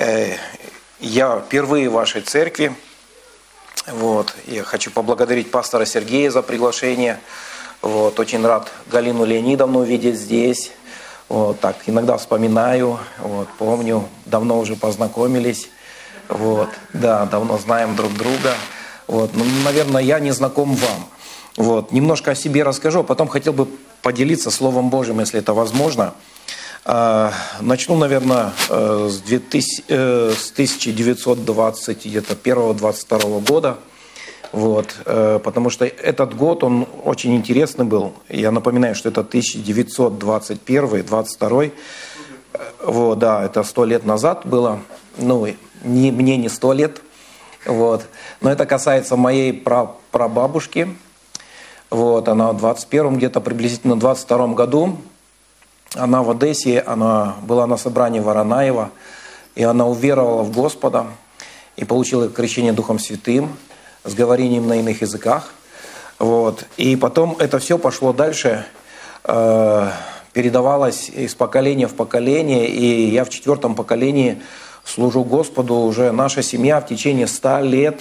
Э, я впервые в вашей церкви. Вот. Я хочу поблагодарить пастора Сергея за приглашение. Вот. Очень рад Галину Леонидовну видеть здесь. Вот. Так, иногда вспоминаю, вот. помню, давно уже познакомились. Вот. Да, давно знаем друг друга. Вот. Ну, наверное, я не знаком вам. Вот. Немножко о себе расскажу, а потом хотел бы поделиться Словом Божьим, если это возможно. А, начну, наверное, э, с, 2000, э, с 1921-22 года. Вот, э, потому что этот год, он очень интересный был. Я напоминаю, что это 1921-22. Вот, да, это сто лет назад было. Ну, не, мне не сто лет. Вот. Но это касается моей прабабушки. Вот, она в 21 где-то приблизительно 22 году она в Одессе, она была на собрании Воронаева, и она уверовала в Господа и получила крещение Духом Святым с говорением на иных языках. Вот. И потом это все пошло дальше, э, передавалось из поколения в поколение, и я в четвертом поколении служу Господу уже наша семья в течение ста лет,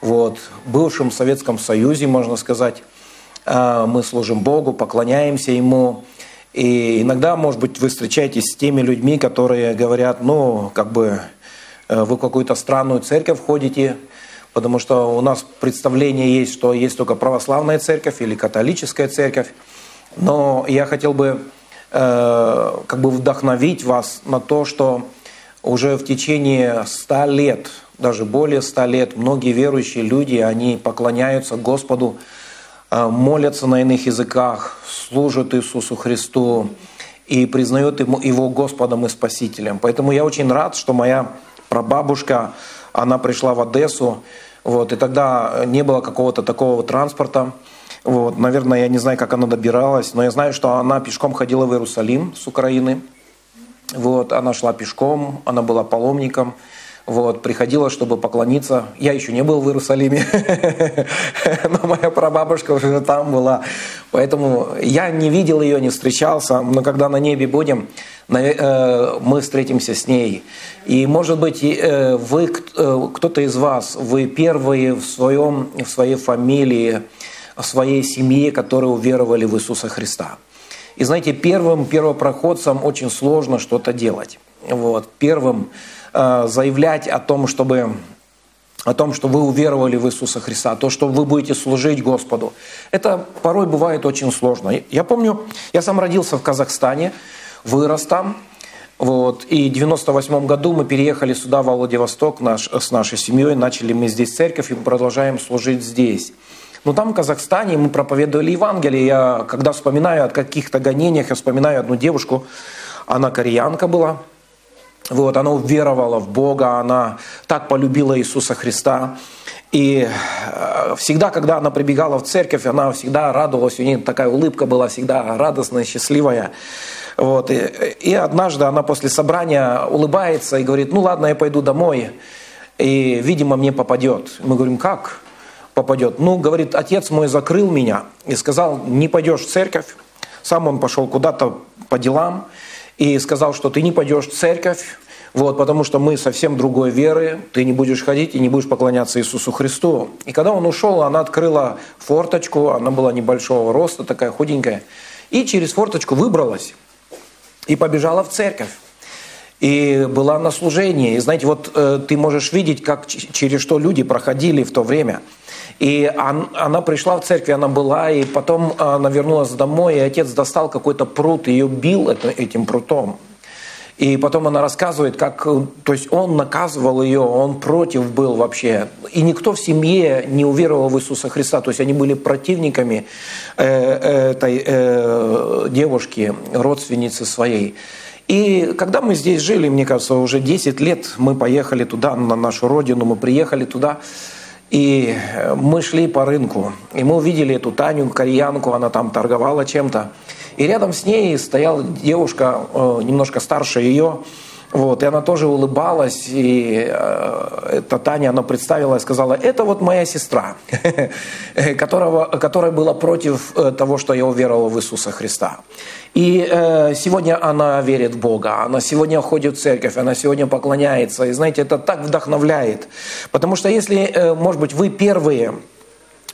вот, в бывшем Советском Союзе, можно сказать, э, мы служим Богу, поклоняемся Ему, и иногда, может быть, вы встречаетесь с теми людьми, которые говорят, ну, как бы э, вы в какую-то странную церковь ходите, потому что у нас представление есть, что есть только православная церковь или католическая церковь. Но я хотел бы э, как бы вдохновить вас на то, что уже в течение ста лет, даже более ста лет, многие верующие люди, они поклоняются Господу, молятся на иных языках, служат Иисусу Христу и признают Его Господом и Спасителем. Поэтому я очень рад, что моя прабабушка, она пришла в Одессу, вот, и тогда не было какого-то такого транспорта. Вот, наверное, я не знаю, как она добиралась, но я знаю, что она пешком ходила в Иерусалим с Украины. Вот, она шла пешком, она была паломником. Вот, приходила, чтобы поклониться. Я еще не был в Иерусалиме, но моя прабабушка уже там была. Поэтому я не видел ее, не встречался, но когда на небе будем, э, мы встретимся с ней. И, может быть, э, вы, э, кто-то из вас, вы первые в, своем, в своей фамилии, в своей семье, которые уверовали в Иисуса Христа. И знаете, первым первопроходцам очень сложно что-то делать. Вот, первым заявлять о том, чтобы о том, что вы уверовали в Иисуса Христа, то, что вы будете служить Господу. Это порой бывает очень сложно. Я помню, я сам родился в Казахстане, вырос там, вот, и в 98 году мы переехали сюда, в Владивосток, наш, с нашей семьей, начали мы здесь церковь и продолжаем служить здесь. Но там, в Казахстане, мы проповедовали Евангелие. Я, когда вспоминаю о каких-то гонениях, я вспоминаю одну девушку, она кореянка была, вот, она уверовала в Бога, она так полюбила Иисуса Христа. И э, всегда, когда она прибегала в церковь, она всегда радовалась, у нее такая улыбка была всегда радостная, счастливая. Вот. И, и однажды она после собрания улыбается и говорит, ну ладно, я пойду домой, и, видимо, мне попадет. Мы говорим, как попадет? Ну, говорит, отец мой закрыл меня и сказал, не пойдешь в церковь. Сам он пошел куда-то по делам и сказал, что ты не пойдешь в церковь, вот, потому что мы совсем другой веры, ты не будешь ходить и не будешь поклоняться Иисусу Христу. И когда он ушел, она открыла форточку, она была небольшого роста, такая худенькая, и через форточку выбралась и побежала в церковь. И была на служении. И знаете, вот э, ты можешь видеть, как через что люди проходили в то время – и она пришла в церковь, она была, и потом она вернулась домой, и отец достал какой-то пруд, и ее бил этим прутом. И потом она рассказывает, как то есть он наказывал ее, он против был вообще. И никто в семье не уверовал в Иисуса Христа. То есть они были противниками э, этой э, девушки, родственницы своей. И когда мы здесь жили, мне кажется, уже 10 лет мы поехали туда, на нашу родину, мы приехали туда, и э, мы шли по рынку, и мы увидели эту Таню, кореянку, она там торговала чем-то. И рядом с ней стояла девушка, э, немножко старше ее, Вот, и она тоже улыбалась, и э, эта Таня, она представила и сказала, это вот моя сестра, которого, которая была против э, того, что я уверовала в Иисуса Христа. И э, сегодня она верит в Бога, она сегодня ходит в церковь, она сегодня поклоняется. И знаете, это так вдохновляет. Потому что если, э, может быть, вы первые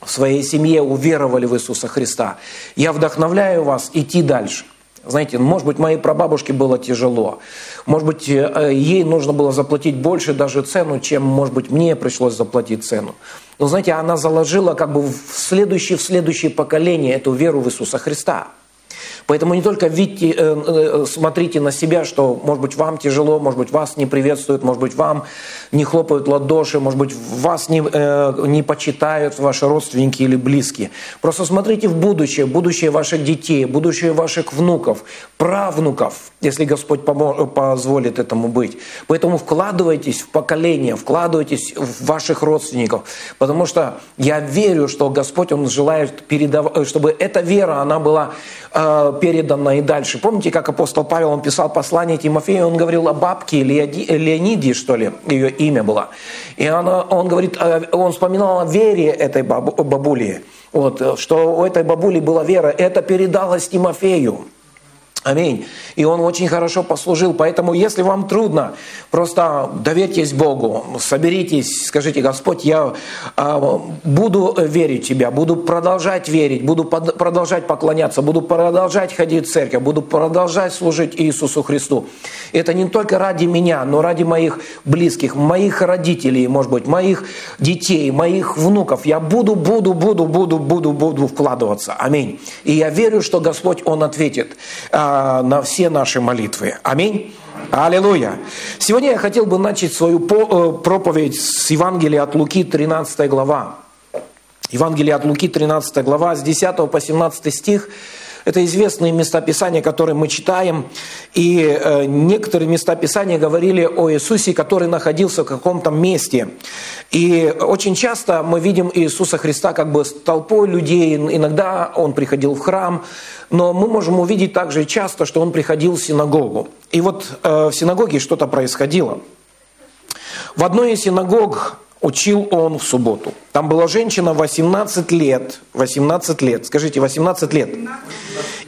в своей семье уверовали в Иисуса Христа, я вдохновляю вас идти дальше. Знаете, может быть, моей прабабушке было тяжело. Может быть, э, ей нужно было заплатить больше даже цену, чем, может быть, мне пришлось заплатить цену. Но, знаете, она заложила как бы в следующее, в следующее поколение эту веру в Иисуса Христа. Поэтому не только видите, э, э, смотрите на себя, что, может быть, вам тяжело, может быть, вас не приветствуют, может быть, вам не хлопают ладоши, может быть, вас не, э, не почитают ваши родственники или близкие. Просто смотрите в будущее, будущее ваших детей, будущее ваших внуков, правнуков, если Господь позволит этому быть. Поэтому вкладывайтесь в поколение, вкладывайтесь в ваших родственников, потому что я верю, что Господь, Он желает передавать, чтобы эта вера, она была передано и дальше. Помните, как апостол Павел, он писал послание Тимофею, он говорил о бабке Леониде, что ли, ее имя было. И она, он говорит, он вспоминал о вере этой бабули, вот, что у этой бабули была вера, это передалось Тимофею. Аминь. И он очень хорошо послужил. Поэтому, если вам трудно, просто доверьтесь Богу, соберитесь, скажите, Господь, я э, буду верить в Тебя, буду продолжать верить, буду продолжать поклоняться, буду продолжать ходить в церковь, буду продолжать служить Иисусу Христу. Это не только ради меня, но ради моих близких, моих родителей, может быть, моих детей, моих внуков. Я буду, буду, буду, буду, буду, буду вкладываться. Аминь. И я верю, что Господь, Он ответит. А, на все наши молитвы. Аминь. Аллилуйя. Сегодня я хотел бы начать свою э, проповедь с Евангелия от Луки, 13 глава. Евангелие от Луки, 13 глава, с 10 по 17 стих. Это известные места Писания, которые мы читаем. И э, некоторые места Писания говорили о Иисусе, который находился в каком-то месте. И очень часто мы видим Иисуса Христа как бы с толпой людей. Иногда Он приходил в храм, но мы можем увидеть также часто, что Он приходил в синагогу. И вот э, в синагоге что-то происходило. В одной из синагог учил он в субботу. Там была женщина 18 лет, 18 лет, скажите, 18 лет,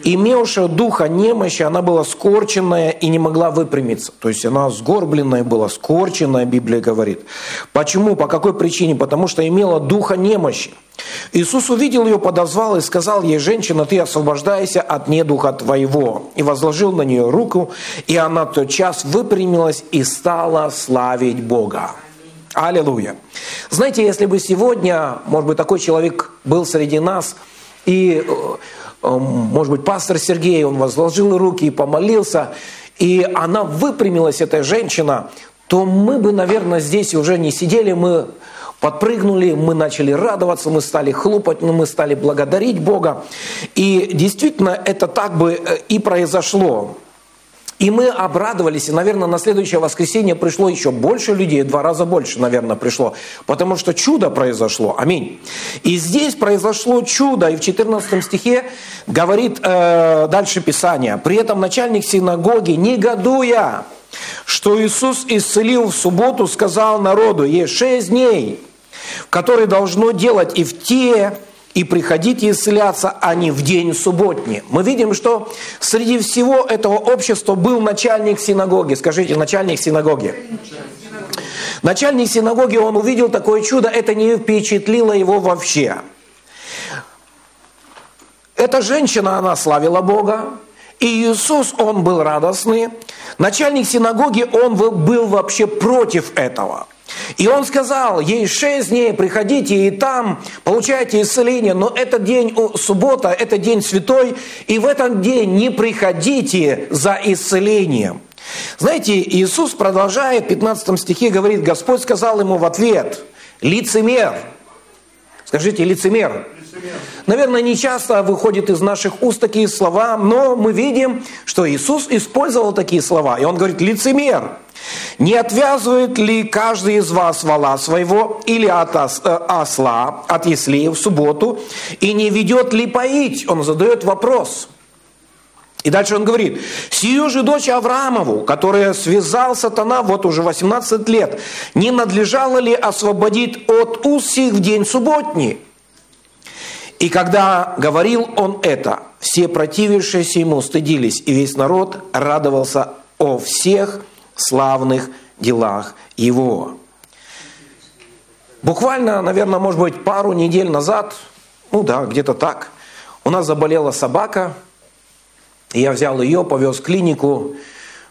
имевшая духа немощи, она была скорченная и не могла выпрямиться. То есть она сгорбленная была, скорченная, Библия говорит. Почему? По какой причине? Потому что имела духа немощи. Иисус увидел ее, подозвал и сказал ей, женщина, ты освобождайся от недуха твоего. И возложил на нее руку, и она тот час выпрямилась и стала славить Бога. Аллилуйя. Знаете, если бы сегодня, может быть, такой человек был среди нас, и, э, э, может быть, пастор Сергей, он возложил руки и помолился, и она выпрямилась, эта женщина, то мы бы, наверное, здесь уже не сидели, мы подпрыгнули, мы начали радоваться, мы стали хлопать, мы стали благодарить Бога. И действительно, это так бы э, и произошло. И мы обрадовались, и, наверное, на следующее воскресенье пришло еще больше людей, два раза больше, наверное, пришло, потому что чудо произошло. Аминь. И здесь произошло чудо, и в 14 стихе говорит э, дальше Писание. При этом начальник синагоги, негодуя, что Иисус исцелил в субботу, сказал народу, есть шесть дней, в которые должно делать и в те, и приходите исцеляться, а не в день субботний. Мы видим, что среди всего этого общества был начальник синагоги. Скажите, начальник синагоги. Начальник синагоги, он увидел такое чудо, это не впечатлило его вообще. Эта женщина, она славила Бога, и Иисус, он был радостный. Начальник синагоги, он был вообще против этого – и он сказал, ей шесть дней, приходите и там получайте исцеление, но этот день суббота, это день святой, и в этот день не приходите за исцелением. Знаете, Иисус продолжает, в 15 стихе говорит, Господь сказал ему в ответ, лицемер, скажите, лицемер, Наверное, не часто выходит из наших уст такие слова, но мы видим, что Иисус использовал такие слова. И Он говорит, лицемер, не отвязывает ли каждый из вас вала своего или от э, осла, от яслей в субботу, и не ведет ли поить? Он задает вопрос. И дальше он говорит, «Сию же дочь Авраамову, которая связал сатана вот уже 18 лет, не надлежало ли освободить от уз сих в день субботний?» И когда говорил он это, все противившиеся ему стыдились, и весь народ радовался о всех славных делах его. Буквально, наверное, может быть, пару недель назад, ну да, где-то так, у нас заболела собака, я взял ее, повез в клинику,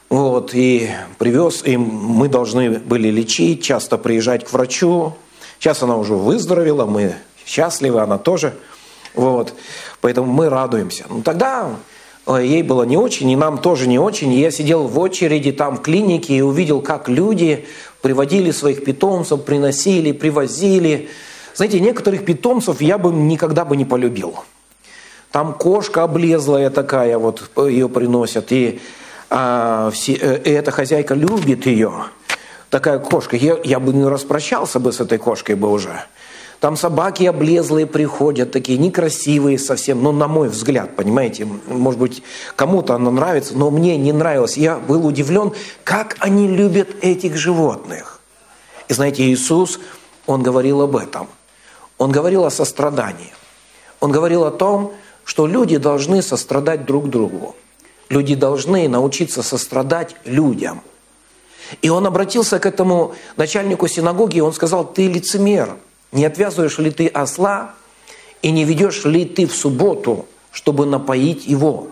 вот, и привез, и мы должны были лечить, часто приезжать к врачу. Сейчас она уже выздоровела, мы счастливы, она тоже. Вот, поэтому мы радуемся. Ну, тогда э, ей было не очень, и нам тоже не очень. я сидел в очереди там в клинике и увидел, как люди приводили своих питомцев, приносили, привозили. Знаете, некоторых питомцев я бы никогда бы не полюбил. Там кошка облезлая такая, вот ее приносят, и, а, все, э, и эта хозяйка любит ее. Такая кошка. Я, я бы не распрощался бы с этой кошкой бы уже. Там собаки облезлые приходят, такие некрасивые совсем, ну, на мой взгляд, понимаете, может быть, кому-то оно нравится, но мне не нравилось. Я был удивлен, как они любят этих животных. И знаете, Иисус, Он говорил об этом. Он говорил о сострадании. Он говорил о том, что люди должны сострадать друг другу. Люди должны научиться сострадать людям. И он обратился к этому начальнику синагоги, и он сказал, ты лицемер, не отвязываешь ли ты осла и не ведешь ли ты в субботу, чтобы напоить его?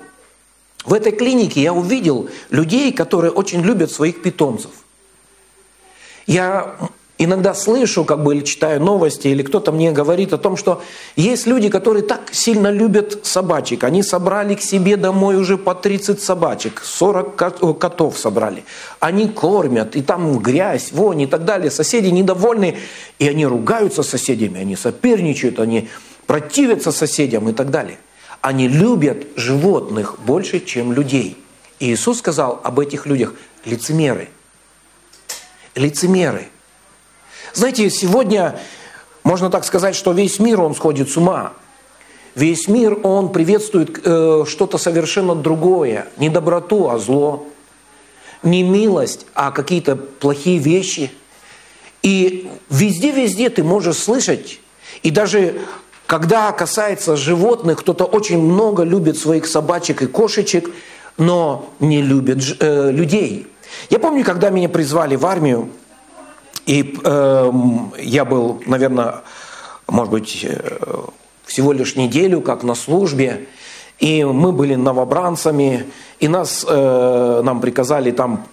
В этой клинике я увидел людей, которые очень любят своих питомцев. Я иногда слышу, как бы, или читаю новости, или кто-то мне говорит о том, что есть люди, которые так сильно любят собачек. Они собрали к себе домой уже по 30 собачек, 40 котов собрали. Они кормят, и там грязь, вонь и так далее. Соседи недовольны, и они ругаются с соседями, они соперничают, они противятся соседям и так далее. Они любят животных больше, чем людей. И Иисус сказал об этих людях – лицемеры. Лицемеры – знаете, сегодня можно так сказать, что весь мир, он сходит с ума. Весь мир, он приветствует э, что-то совершенно другое. Не доброту, а зло. Не милость, а какие-то плохие вещи. И везде-везде ты можешь слышать, и даже когда касается животных, кто-то очень много любит своих собачек и кошечек, но не любит э, людей. Я помню, когда меня призвали в армию, и э, я был, наверное, может быть, э, всего лишь неделю как на службе, и мы были новобранцами, и нас, э, нам приказали там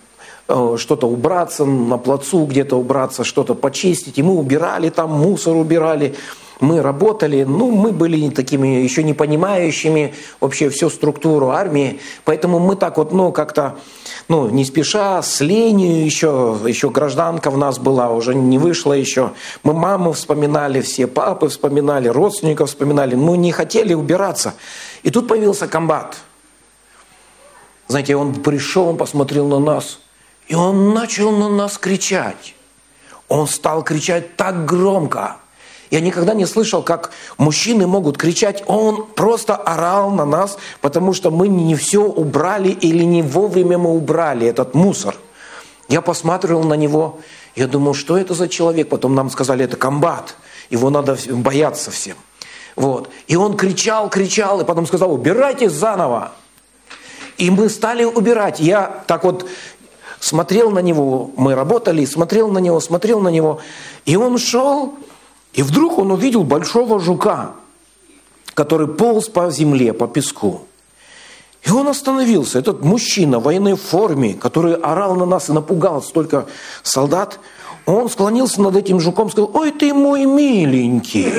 э, что-то убраться, на плацу где-то убраться, что-то почистить, и мы убирали там, мусор убирали, мы работали, ну, мы были не такими еще не понимающими вообще всю структуру армии, поэтому мы так вот, ну, как-то, ну, не спеша, с ленью еще, еще гражданка в нас была, уже не вышла еще. Мы маму вспоминали, все папы вспоминали, родственников вспоминали, ну, не хотели убираться. И тут появился комбат. Знаете, он пришел, он посмотрел на нас, и он начал на нас кричать. Он стал кричать так громко – я никогда не слышал, как мужчины могут кричать. Он просто орал на нас, потому что мы не все убрали или не вовремя мы убрали этот мусор. Я посмотрел на него, я думал, что это за человек? Потом нам сказали, это комбат, его надо бояться всем. Вот. И он кричал, кричал, и потом сказал, убирайте заново. И мы стали убирать. Я так вот смотрел на него, мы работали, смотрел на него, смотрел на него. И он шел, и вдруг он увидел большого жука, который полз по земле, по песку. И он остановился. Этот мужчина в военной форме, который орал на нас и напугал столько солдат, он склонился над этим жуком и сказал, ой ты мой миленький,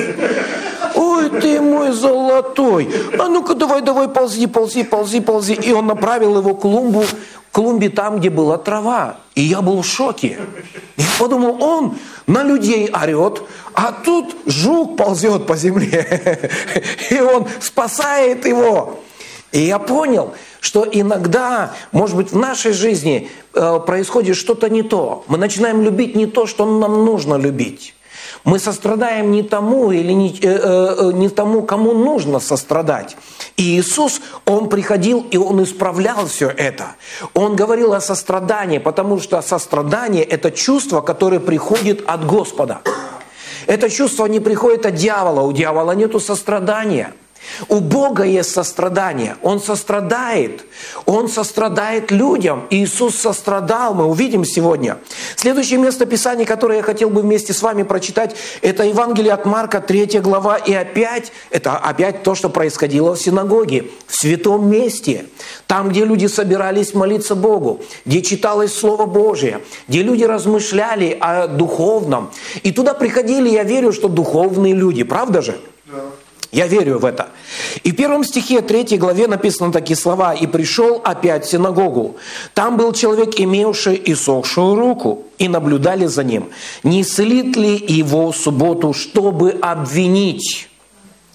ой ты мой золотой, а ну-ка давай, давай, ползи, ползи, ползи, ползи. И он направил его к клумбу, клумбе там, где была трава. И я был в шоке. Я подумал, он на людей орет, а тут жук ползет по земле. И он спасает его. И я понял, что иногда, может быть, в нашей жизни э, происходит что-то не то. Мы начинаем любить не то, что нам нужно любить. Мы сострадаем не тому или не, э, э, не тому, кому нужно сострадать. И Иисус, Он приходил и Он исправлял все это. Он говорил о сострадании, потому что сострадание – это чувство, которое приходит от Господа. Это чувство не приходит от дьявола, у дьявола нету сострадания – у Бога есть сострадание. Он сострадает. Он сострадает людям. Иисус сострадал, мы увидим сегодня. Следующее место Писания, которое я хотел бы вместе с вами прочитать, это Евангелие от Марка, 3 глава. И опять, это опять то, что происходило в синагоге, в святом месте. Там, где люди собирались молиться Богу, где читалось Слово Божие, где люди размышляли о духовном. И туда приходили, я верю, что духовные люди. Правда же? Я верю в это. И в первом стихе 3 главе написаны такие слова. «И пришел опять в синагогу. Там был человек, имевший иссохшую руку, и наблюдали за ним. Не исцелит ли его субботу, чтобы обвинить?»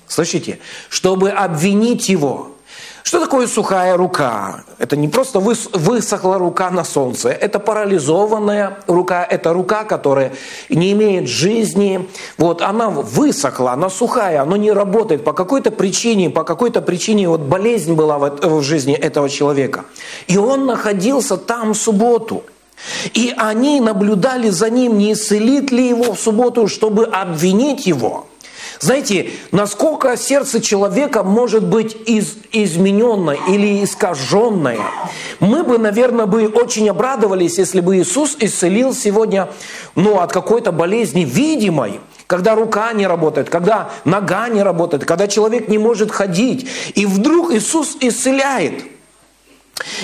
Слышите? Чтобы обвинить его. Что такое сухая рука? Это не просто высохла рука на солнце, это парализованная рука, это рука, которая не имеет жизни. Вот она высохла, она сухая, она не работает по какой-то причине, по какой-то причине вот болезнь была в жизни этого человека. И он находился там в субботу. И они наблюдали за ним, не исцелит ли его в субботу, чтобы обвинить его – знаете, насколько сердце человека может быть из, измененное или искаженное. Мы бы, наверное, бы очень обрадовались, если бы Иисус исцелил сегодня ну, от какой-то болезни видимой, когда рука не работает, когда нога не работает, когда человек не может ходить. И вдруг Иисус исцеляет.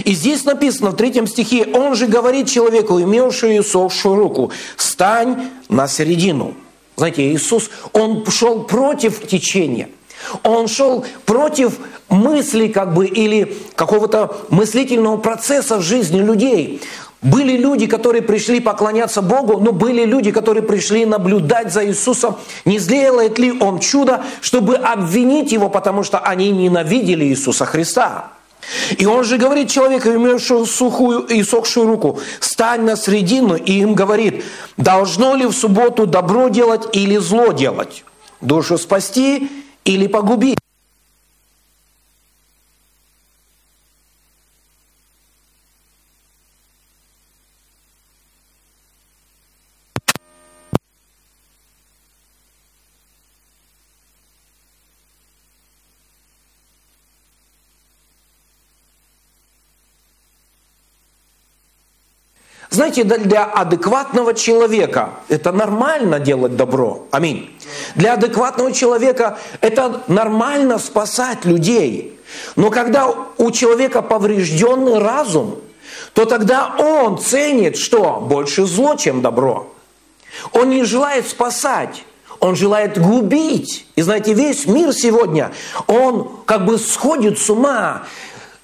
И здесь написано в третьем стихе, он же говорит человеку, имевшему иссохшую руку, «Стань на середину». Знаете, Иисус, Он шел против течения. Он шел против мысли как бы или какого-то мыслительного процесса в жизни людей. Были люди, которые пришли поклоняться Богу, но были люди, которые пришли наблюдать за Иисусом, не сделает ли Он чудо, чтобы обвинить Его, потому что они ненавидели Иисуса Христа. И он же говорит человеку, имевшему сухую и сохшую руку, стань на средину, и им говорит, должно ли в субботу добро делать или зло делать, душу спасти или погубить. Знаете, для адекватного человека это нормально делать добро. Аминь. Для адекватного человека это нормально спасать людей. Но когда у человека поврежденный разум, то тогда он ценит что? Больше зло, чем добро. Он не желает спасать. Он желает губить. И знаете, весь мир сегодня, он как бы сходит с ума.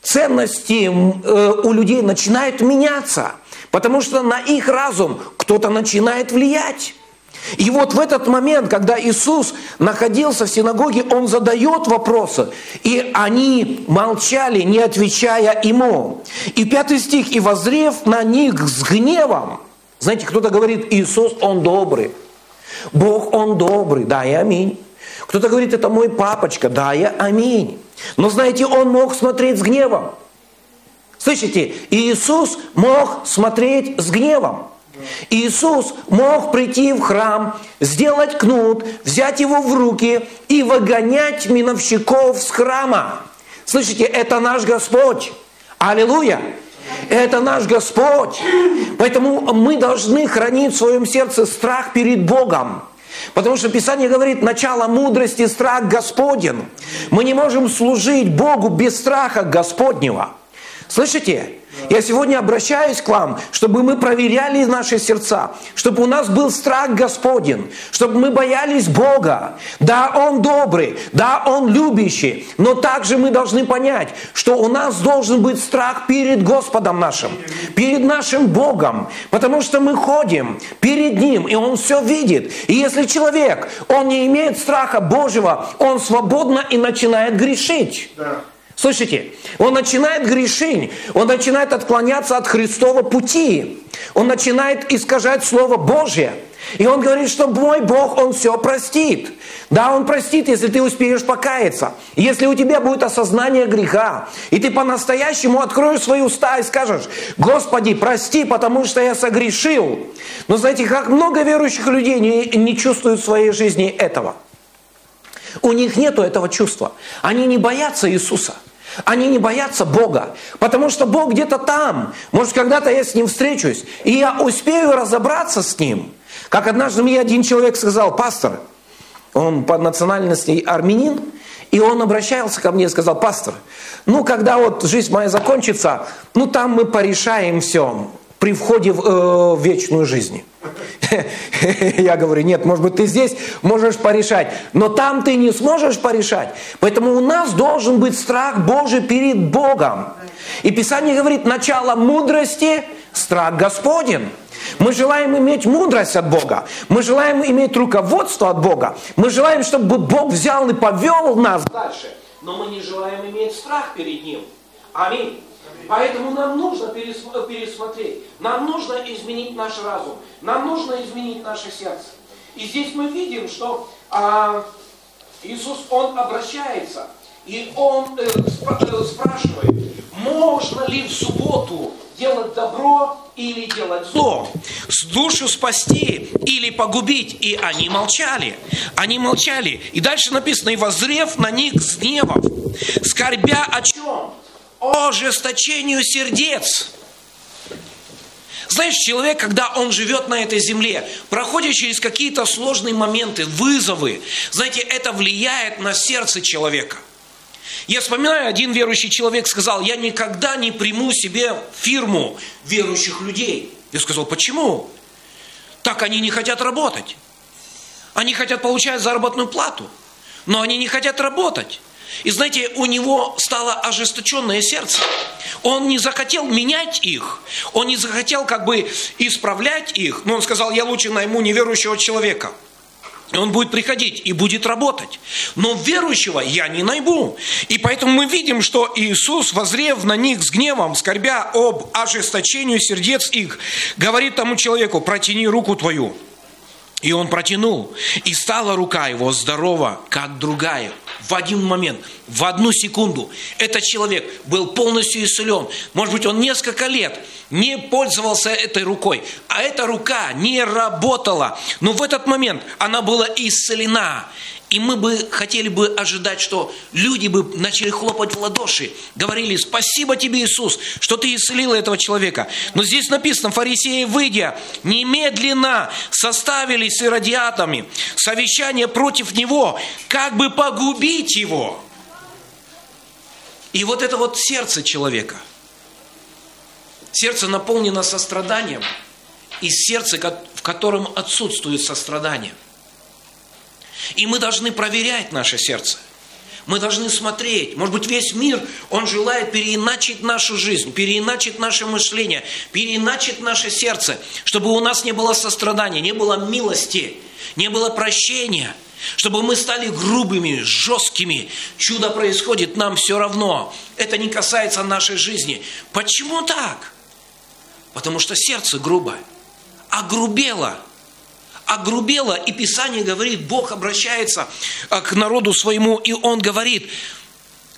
Ценности э, у людей начинают меняться. Потому что на их разум кто-то начинает влиять. И вот в этот момент, когда Иисус находился в синагоге, Он задает вопросы, и они молчали, не отвечая Ему. И пятый стих, «И возрев на них с гневом». Знаете, кто-то говорит, Иисус, Он добрый. Бог, Он добрый, да и аминь. Кто-то говорит, это мой папочка, да и аминь. Но знаете, Он мог смотреть с гневом. Слышите, Иисус мог смотреть с гневом. Иисус мог прийти в храм, сделать кнут, взять его в руки и выгонять миновщиков с храма. Слышите, это наш Господь. Аллилуйя! Это наш Господь. Поэтому мы должны хранить в своем сердце страх перед Богом. Потому что Писание говорит, начало мудрости – страх Господен. Мы не можем служить Богу без страха Господнего. Слышите? Я сегодня обращаюсь к вам, чтобы мы проверяли наши сердца, чтобы у нас был страх Господен, чтобы мы боялись Бога. Да, Он добрый, да, Он любящий, но также мы должны понять, что у нас должен быть страх перед Господом нашим, перед нашим Богом, потому что мы ходим перед Ним, и Он все видит. И если человек, он не имеет страха Божьего, он свободно и начинает грешить. Слышите? Он начинает грешить, он начинает отклоняться от Христова пути, он начинает искажать Слово Божье. И он говорит, что мой Бог, он все простит. Да, он простит, если ты успеешь покаяться. Если у тебя будет осознание греха, и ты по-настоящему откроешь свои уста и скажешь, Господи, прости, потому что я согрешил. Но знаете, как много верующих людей не, не чувствуют в своей жизни этого. У них нет этого чувства. Они не боятся Иисуса. Они не боятся Бога, потому что Бог где-то там. Может, когда-то я с Ним встречусь, и я успею разобраться с Ним. Как однажды мне один человек сказал, пастор, он по национальности армянин, и он обращался ко мне и сказал, пастор, ну, когда вот жизнь моя закончится, ну, там мы порешаем все при входе в, э, вечную жизнь. Я говорю, нет, может быть, ты здесь можешь порешать, но там ты не сможешь порешать. Поэтому у нас должен быть страх Божий перед Богом. И Писание говорит, начало мудрости – страх Господень. Мы желаем иметь мудрость от Бога. Мы желаем иметь руководство от Бога. Мы желаем, чтобы Бог взял и повел нас дальше. Но мы не желаем иметь страх перед Ним. Аминь. Поэтому нам нужно пересмотреть, нам нужно изменить наш разум, нам нужно изменить наше сердце. И здесь мы видим, что а, Иисус, Он обращается, и Он э, э спрашивает, можно ли в субботу делать добро или делать зло, с душу спасти или погубить. И они молчали. Они молчали. И дальше написано, и возрев на них с гневом, скорбя о чем? Ожесточению сердец. Знаешь, человек, когда он живет на этой земле, проходит через какие-то сложные моменты, вызовы, знаете, это влияет на сердце человека – я вспоминаю, один верующий человек сказал, я никогда не приму себе фирму верующих людей. Я сказал, почему? Так они не хотят работать. Они хотят получать заработную плату, но они не хотят работать. И знаете, у него стало ожесточенное сердце. Он не захотел менять их, он не захотел как бы исправлять их, но он сказал, я лучше найму неверующего человека – он будет приходить и будет работать. Но верующего я не найду. И поэтому мы видим, что Иисус, возрев на них с гневом, скорбя об ожесточению сердец их, говорит тому человеку, протяни руку твою. И он протянул, и стала рука его здорова, как другая. В один момент, в одну секунду. Этот человек был полностью исцелен. Может быть, он несколько лет не пользовался этой рукой, а эта рука не работала. Но в этот момент она была исцелена. И мы бы хотели бы ожидать, что люди бы начали хлопать в ладоши, говорили, спасибо тебе, Иисус, что ты исцелил этого человека. Но здесь написано, фарисеи, выйдя, немедленно составили с иродиатами совещание против него, как бы погубить его. И вот это вот сердце человека. Сердце наполнено состраданием, и сердце, в котором отсутствует сострадание – и мы должны проверять наше сердце. Мы должны смотреть. Может быть, весь мир, он желает переиначить нашу жизнь, переиначить наше мышление, переиначить наше сердце, чтобы у нас не было сострадания, не было милости, не было прощения, чтобы мы стали грубыми, жесткими. Чудо происходит, нам все равно. Это не касается нашей жизни. Почему так? Потому что сердце грубое, огрубело – огрубело, и Писание говорит, Бог обращается а, к народу своему, и Он говорит,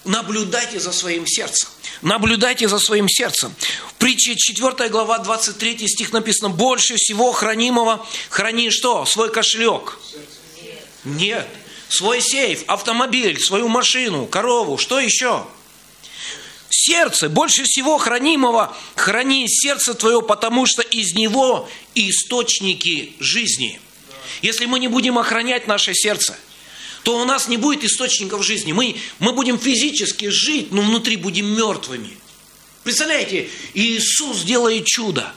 наблюдайте за своим сердцем. Наблюдайте за своим сердцем. В притче 4 глава 23 стих написано, больше всего хранимого храни что? Свой кошелек. Нет. Свой сейф, автомобиль, свою машину, корову, что еще? Сердце, больше всего хранимого, храни сердце твое, потому что из него источники жизни. Если мы не будем охранять наше сердце, то у нас не будет источников жизни. Мы, мы будем физически жить, но внутри будем мертвыми. Представляете, Иисус делает чудо.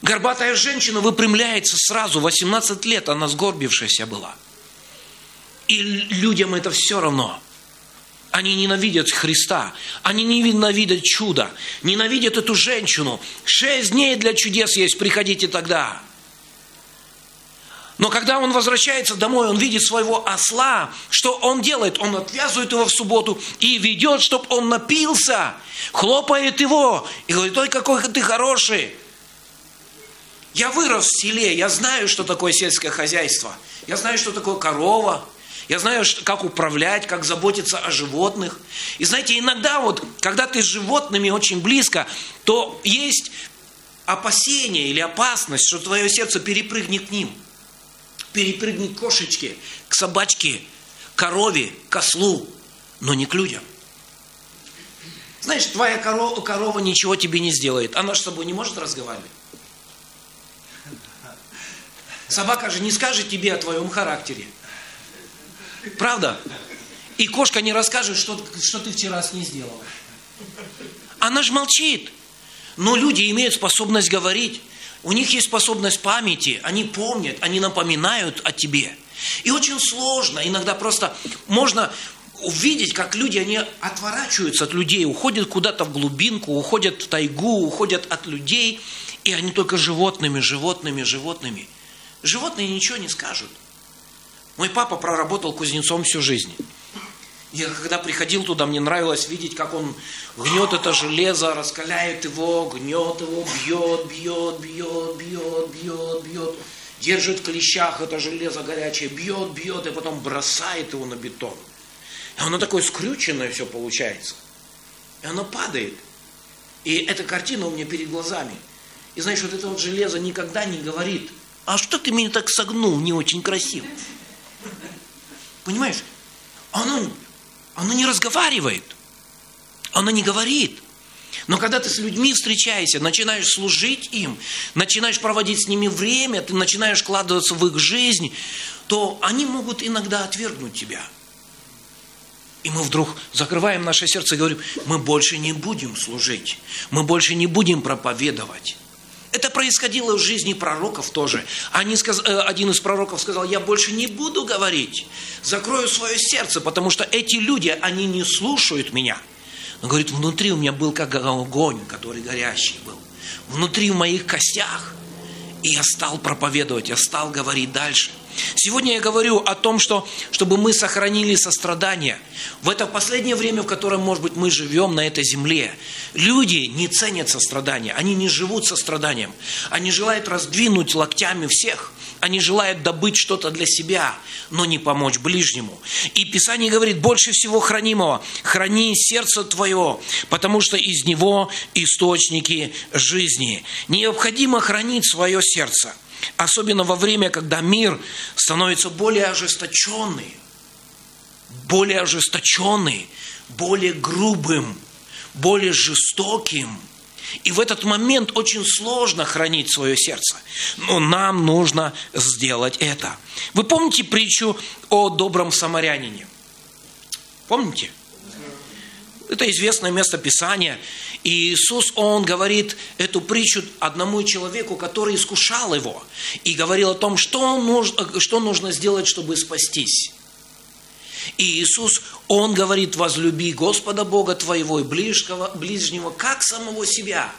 Горбатая женщина выпрямляется сразу, 18 лет она сгорбившаяся была. И людям это все равно – они ненавидят Христа, они ненавидят чудо, ненавидят эту женщину. Шесть дней для чудес есть, приходите тогда. Но когда он возвращается домой, он видит своего осла, что он делает? Он отвязывает его в субботу и ведет, чтобы он напился, хлопает его и говорит, ой, какой ты хороший. Я вырос в селе, я знаю, что такое сельское хозяйство. Я знаю, что такое корова. Я знаю, как управлять, как заботиться о животных. И знаете, иногда вот, когда ты с животными очень близко, то есть опасение или опасность, что твое сердце перепрыгнет к ним. Перепрыгнет к кошечке, к собачке, корове, к ослу, но не к людям. Знаешь, твоя корова, корова ничего тебе не сделает. Она же с тобой не может разговаривать. Собака же не скажет тебе о твоем характере. Правда? И кошка не расскажет, что, что ты вчера с ней сделал. Она же молчит. Но люди имеют способность говорить. У них есть способность памяти. Они помнят, они напоминают о тебе. И очень сложно. Иногда просто можно увидеть, как люди, они отворачиваются от людей, уходят куда-то в глубинку, уходят в тайгу, уходят от людей, и они только животными, животными, животными. Животные ничего не скажут. Мой папа проработал кузнецом всю жизнь. Я когда приходил туда, мне нравилось видеть, как он гнет это железо, раскаляет его, гнет его, бьет, бьет, бьет, бьет, бьет, бьет. Держит в клещах это железо горячее, бьет, бьет, и потом бросает его на бетон. И оно такое скрюченное все получается. И оно падает. И эта картина у меня перед глазами. И знаешь, вот это вот железо никогда не говорит, а что ты меня так согнул, не очень красиво. Понимаешь? Оно, оно не разговаривает. Оно не говорит. Но когда ты с людьми встречаешься, начинаешь служить им, начинаешь проводить с ними время, ты начинаешь вкладываться в их жизнь, то они могут иногда отвергнуть тебя. И мы вдруг закрываем наше сердце и говорим, мы больше не будем служить, мы больше не будем проповедовать. Это происходило в жизни пророков тоже. Они сказ... Э, один из пророков сказал, я больше не буду говорить, закрою свое сердце, потому что эти люди, они не слушают меня. Он говорит, внутри у меня был как огонь, который горящий был. Внутри в моих костях. И я стал проповедовать, я стал говорить дальше. Сегодня я говорю о том, что, чтобы мы сохранили сострадание. В это последнее время, в котором, может быть, мы живем на этой земле, люди не ценят сострадание, они не живут состраданием. Они желают раздвинуть локтями всех. Они желают добыть что-то для себя, но не помочь ближнему. И Писание говорит, больше всего хранимого, храни сердце твое, потому что из него источники жизни. Необходимо хранить свое сердце – Особенно во время, когда мир становится более ожесточенный, более ожесточенный, более грубым, более жестоким. И в этот момент очень сложно хранить свое сердце. Но нам нужно сделать это. Вы помните притчу о добром самарянине? Помните? Это известное место Писания. И Иисус, Он говорит эту притчу одному человеку, который искушал его, и говорил о том, что нужно, что нужно сделать, чтобы спастись. И Иисус, Он говорит, возлюби Господа Бога твоего и ближнего, ближнего, как самого себя.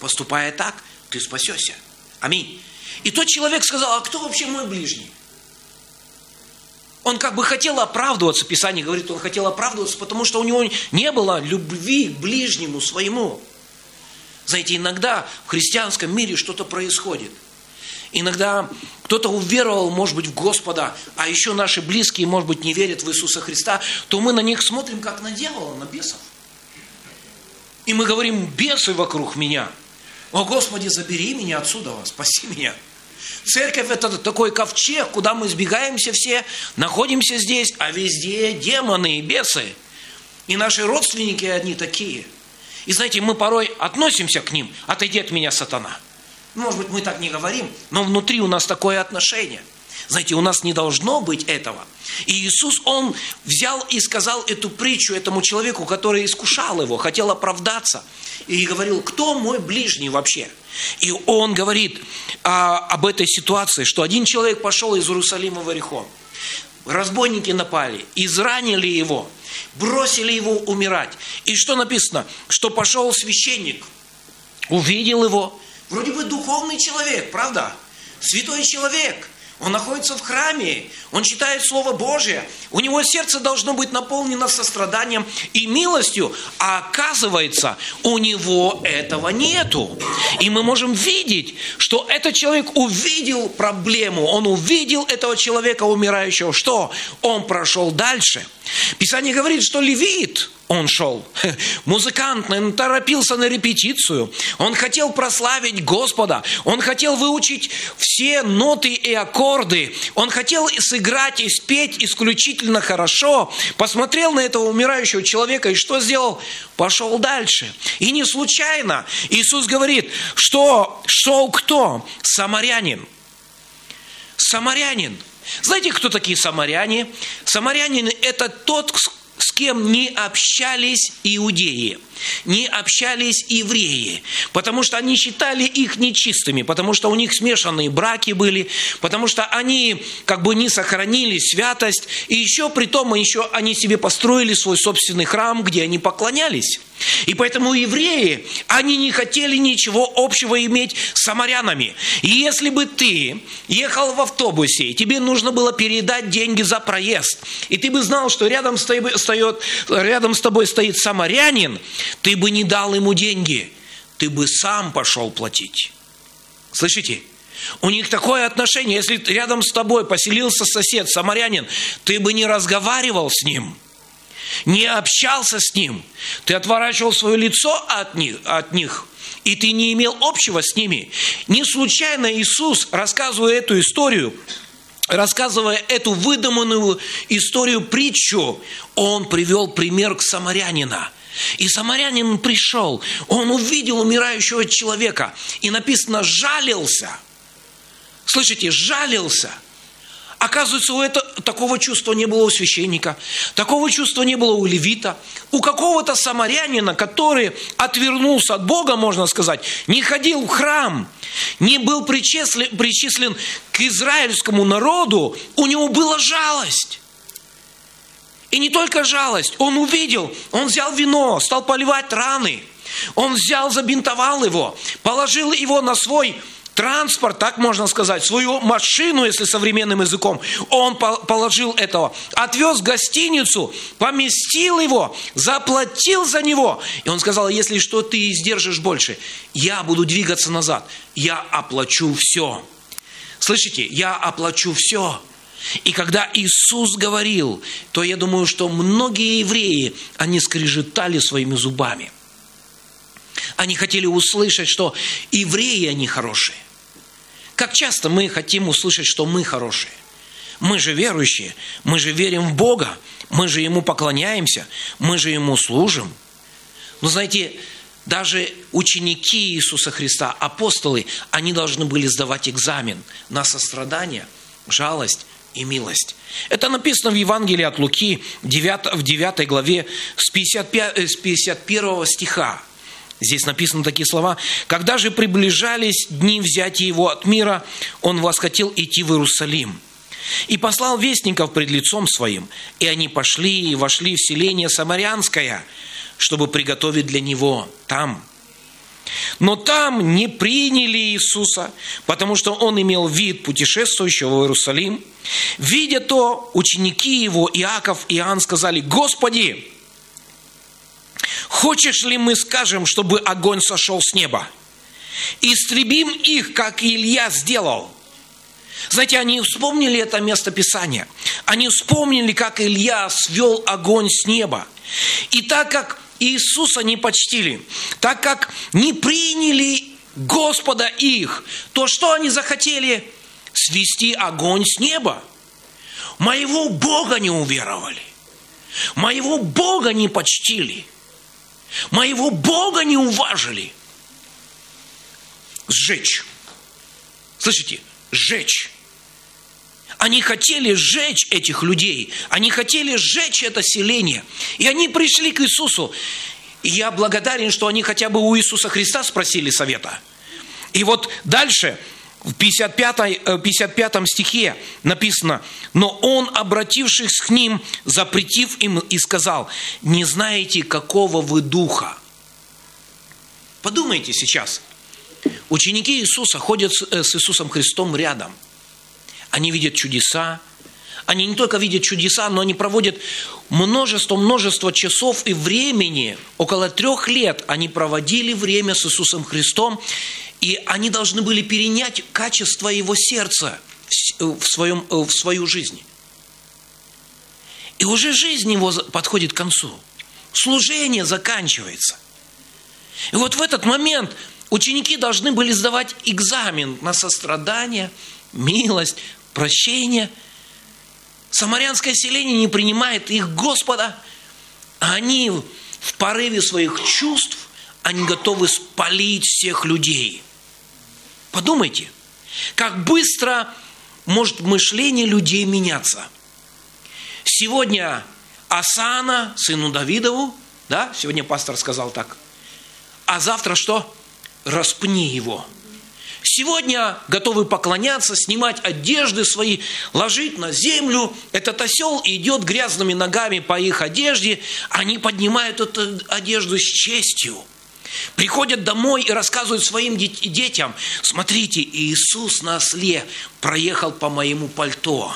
Поступая так, ты спасешься. Аминь. И тот человек сказал, а кто вообще мой ближний? Он как бы хотел оправдываться, Писание говорит, он хотел оправдываться, потому что у него не было любви к ближнему своему. Знаете, иногда в христианском мире что-то происходит. Иногда кто-то уверовал, может быть, в Господа, а еще наши близкие, может быть, не верят в Иисуса Христа, то мы на них смотрим, как на дьявола, на бесов. И мы говорим, бесы вокруг меня. О, Господи, забери меня отсюда, спаси меня. Церковь это такой ковчег, куда мы сбегаемся все, находимся здесь, а везде демоны и бесы. И наши родственники одни такие. И знаете, мы порой относимся к ним, отойди от меня, сатана. Может быть, мы так не говорим, но внутри у нас такое отношение. Знаете, у нас не должно быть этого. И Иисус, Он взял и сказал эту притчу этому человеку, который искушал его, хотел оправдаться. И говорил, кто мой ближний вообще? И он говорит а, об этой ситуации, что один человек пошел из Иерусалима в Иерихон. Разбойники напали, изранили его, бросили его умирать. И что написано? Что пошел священник, увидел его. Вроде бы духовный человек, правда? Святой человек. Он находится в храме, он читает Слово Божие, у него сердце должно быть наполнено состраданием и милостью, а оказывается, у него этого нету. И мы можем видеть, что этот человек увидел проблему, он увидел этого человека умирающего, что он прошел дальше. Писание говорит, что левит – он шел. Музыкант, наверное, торопился на репетицию. Он хотел прославить Господа. Он хотел выучить все ноты и аккорды. Он хотел сыграть и спеть исключительно хорошо. Посмотрел на этого умирающего человека и что сделал? Пошел дальше. И не случайно Иисус говорит, что шел кто? Самарянин. Самарянин. Знаете, кто такие самаряне? Самарянин – это тот, с кем не общались иудеи, не общались евреи, потому что они считали их нечистыми, потому что у них смешанные браки были, потому что они как бы не сохранили святость, и еще при том еще они себе построили свой собственный храм, где они поклонялись. И поэтому евреи, они не хотели ничего общего иметь с самарянами. И если бы ты ехал в автобусе, и тебе нужно было передать деньги за проезд, и ты бы знал, что рядом с тобой стоит, рядом с тобой стоит самарянин, ты бы не дал ему деньги, ты бы сам пошел платить. Слышите? У них такое отношение, если рядом с тобой поселился сосед, самарянин, ты бы не разговаривал с ним – не общался с ним, ты отворачивал свое лицо от них, от них и ты не имел общего с ними. Не случайно Иисус, рассказывая эту историю, рассказывая эту выдуманную историю, притчу, он привел пример к самарянина. И самарянин пришел, он увидел умирающего человека, и написано «жалился». Слышите, жалился – Оказывается, у этого, такого чувства не было у священника, такого чувства не было у левита, у какого-то самарянина, который отвернулся от Бога, можно сказать, не ходил в храм, не был причислен, причислен к израильскому народу, у него была жалость. И не только жалость, он увидел, он взял вино, стал поливать раны, он взял, забинтовал его, положил его на свой транспорт, так можно сказать, свою машину, если современным языком, он положил этого, отвез в гостиницу, поместил его, заплатил за него. И он сказал, если что ты издержишь больше, я буду двигаться назад, я оплачу все. Слышите, я оплачу все. И когда Иисус говорил, то я думаю, что многие евреи, они скрежетали своими зубами. Они хотели услышать, что евреи, они хорошие. Как часто мы хотим услышать, что мы хорошие. Мы же верующие, мы же верим в Бога, мы же Ему поклоняемся, мы же Ему служим. Но знаете, даже ученики Иисуса Христа, апостолы, они должны были сдавать экзамен на сострадание, жалость и милость. Это написано в Евангелии от Луки 9, в 9 главе с, 55, с 51 стиха. Здесь написаны такие слова. «Когда же приближались дни взятия его от мира, он восхотел идти в Иерусалим. И послал вестников пред лицом своим, и они пошли и вошли в селение Самарянское, чтобы приготовить для него там. Но там не приняли Иисуса, потому что он имел вид путешествующего в Иерусалим. Видя то, ученики его, Иаков и Иоанн сказали, «Господи, Хочешь ли мы скажем, чтобы огонь сошел с неба? Истребим их, как Илья сделал. Знаете, они вспомнили это место Писания. Они вспомнили, как Илья свел огонь с неба. И так как Иисуса не почтили, так как не приняли Господа их, то что они захотели? Свести огонь с неба. Моего Бога не уверовали. Моего Бога не почтили. Моего Бога не уважили. Сжечь. Слышите? Сжечь. Они хотели сжечь этих людей. Они хотели сжечь это селение. И они пришли к Иисусу. И я благодарен, что они хотя бы у Иисуса Христа спросили совета. И вот дальше в 55, 55 э, стихе написано, «Но он, обратившись к ним, запретив им и сказал, не знаете, какого вы духа». Подумайте сейчас. Ученики Иисуса ходят с э, Иисусом Христом рядом. они видят чудеса, они не только видят чудеса, но они проводят множество-множество часов и времени. Около трех лет они проводили время с Иисусом Христом, и они должны были перенять качество Его сердца в, своем, в свою жизнь. И уже жизнь его подходит к концу. Служение заканчивается. И вот в этот момент ученики должны были сдавать экзамен на сострадание, милость, прощение – Самарянское селение не принимает их Господа, а они в порыве своих чувств, они готовы спалить всех людей. Подумайте, как быстро может мышление людей меняться. Сегодня Асана, сыну Давидову, да, сегодня пастор сказал так, а завтра что? Распни его. Сегодня готовы поклоняться, снимать одежды свои, ложить на землю. Этот осел идет грязными ногами по их одежде. Они поднимают эту одежду с честью. Приходят домой и рассказывают своим детям, смотрите, Иисус на осле проехал по моему пальто,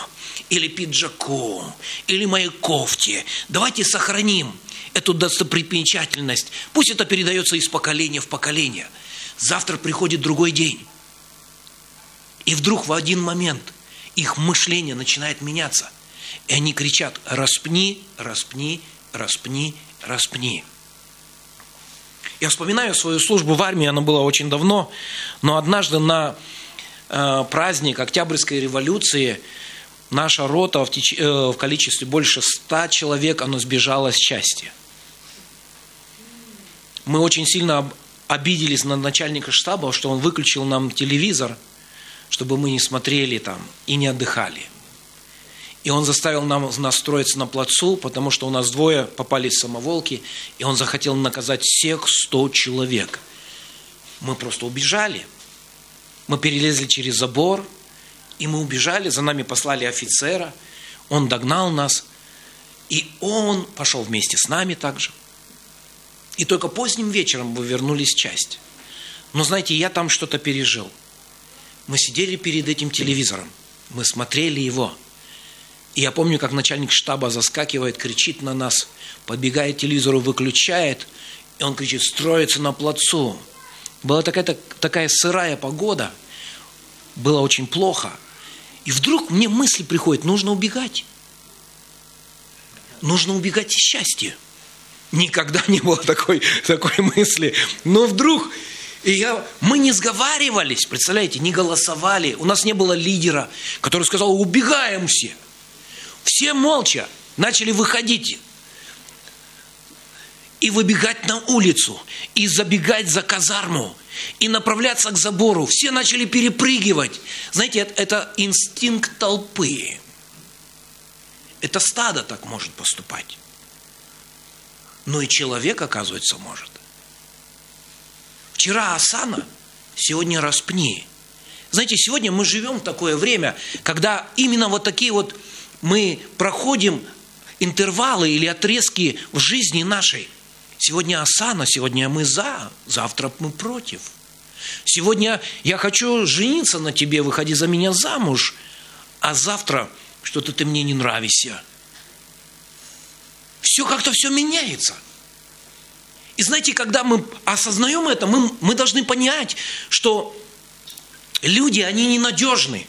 или пиджаку, или моей кофте. Давайте сохраним эту достопримечательность. Пусть это передается из поколения в поколение. Завтра приходит другой день. И вдруг в один момент их мышление начинает меняться. И они кричат, распни, распни, распни, распни. Я вспоминаю свою службу в армии, она была очень давно, но однажды на э, праздник Октябрьской революции наша рота в, теч... э, в количестве больше ста человек, она сбежала с части. Мы очень сильно обиделись на начальника штаба, что он выключил нам телевизор – чтобы мы не смотрели там и не отдыхали. И он заставил нам настроиться на плацу, потому что у нас двое попали в самоволки, и он захотел наказать всех сто человек. Мы просто убежали. Мы перелезли через забор, и мы убежали, за нами послали офицера, он догнал нас, и он пошел вместе с нами также. И только поздним вечером мы вернулись в часть. Но знаете, я там что-то пережил – мы сидели перед этим телевизором, мы смотрели его. И я помню, как начальник штаба заскакивает, кричит на нас, подбегает к телевизору, выключает, и он кричит, строится на плацу. Была такая, такая сырая погода, было очень плохо. И вдруг мне мысль приходит, нужно убегать. Нужно убегать из счастья. Никогда не было такой, такой мысли. Но вдруг и я, мы не сговаривались, представляете, не голосовали. У нас не было лидера, который сказал, убегаем все. Все молча начали выходить и выбегать на улицу, и забегать за казарму, и направляться к забору. Все начали перепрыгивать. Знаете, это, это инстинкт толпы. Это стадо так может поступать. Но и человек, оказывается, может. Вчера Асана, сегодня распни. Знаете, сегодня мы живем в такое время, когда именно вот такие вот мы проходим интервалы или отрезки в жизни нашей. Сегодня Асана, сегодня мы за, завтра мы против. Сегодня я хочу жениться на тебе, выходи за меня замуж, а завтра что-то ты мне не нравишься. Все как-то все меняется – и знаете, когда мы осознаем это, мы, мы должны понять, что люди, они ненадежны.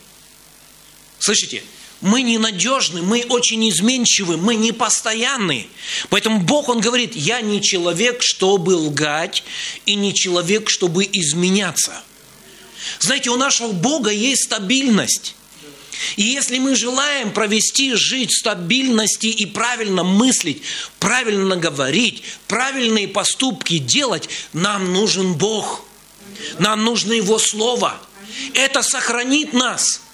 Слышите? Мы ненадежны, мы очень изменчивы, мы непостоянны. Поэтому Бог, Он говорит, я не человек, чтобы лгать, и не человек, чтобы изменяться. Знаете, у нашего Бога есть стабильность. И если мы желаем провести жить в стабильности и правильно мыслить, правильно говорить, правильные поступки делать, нам нужен Бог. Нам нужно Его Слово. Это сохранит нас –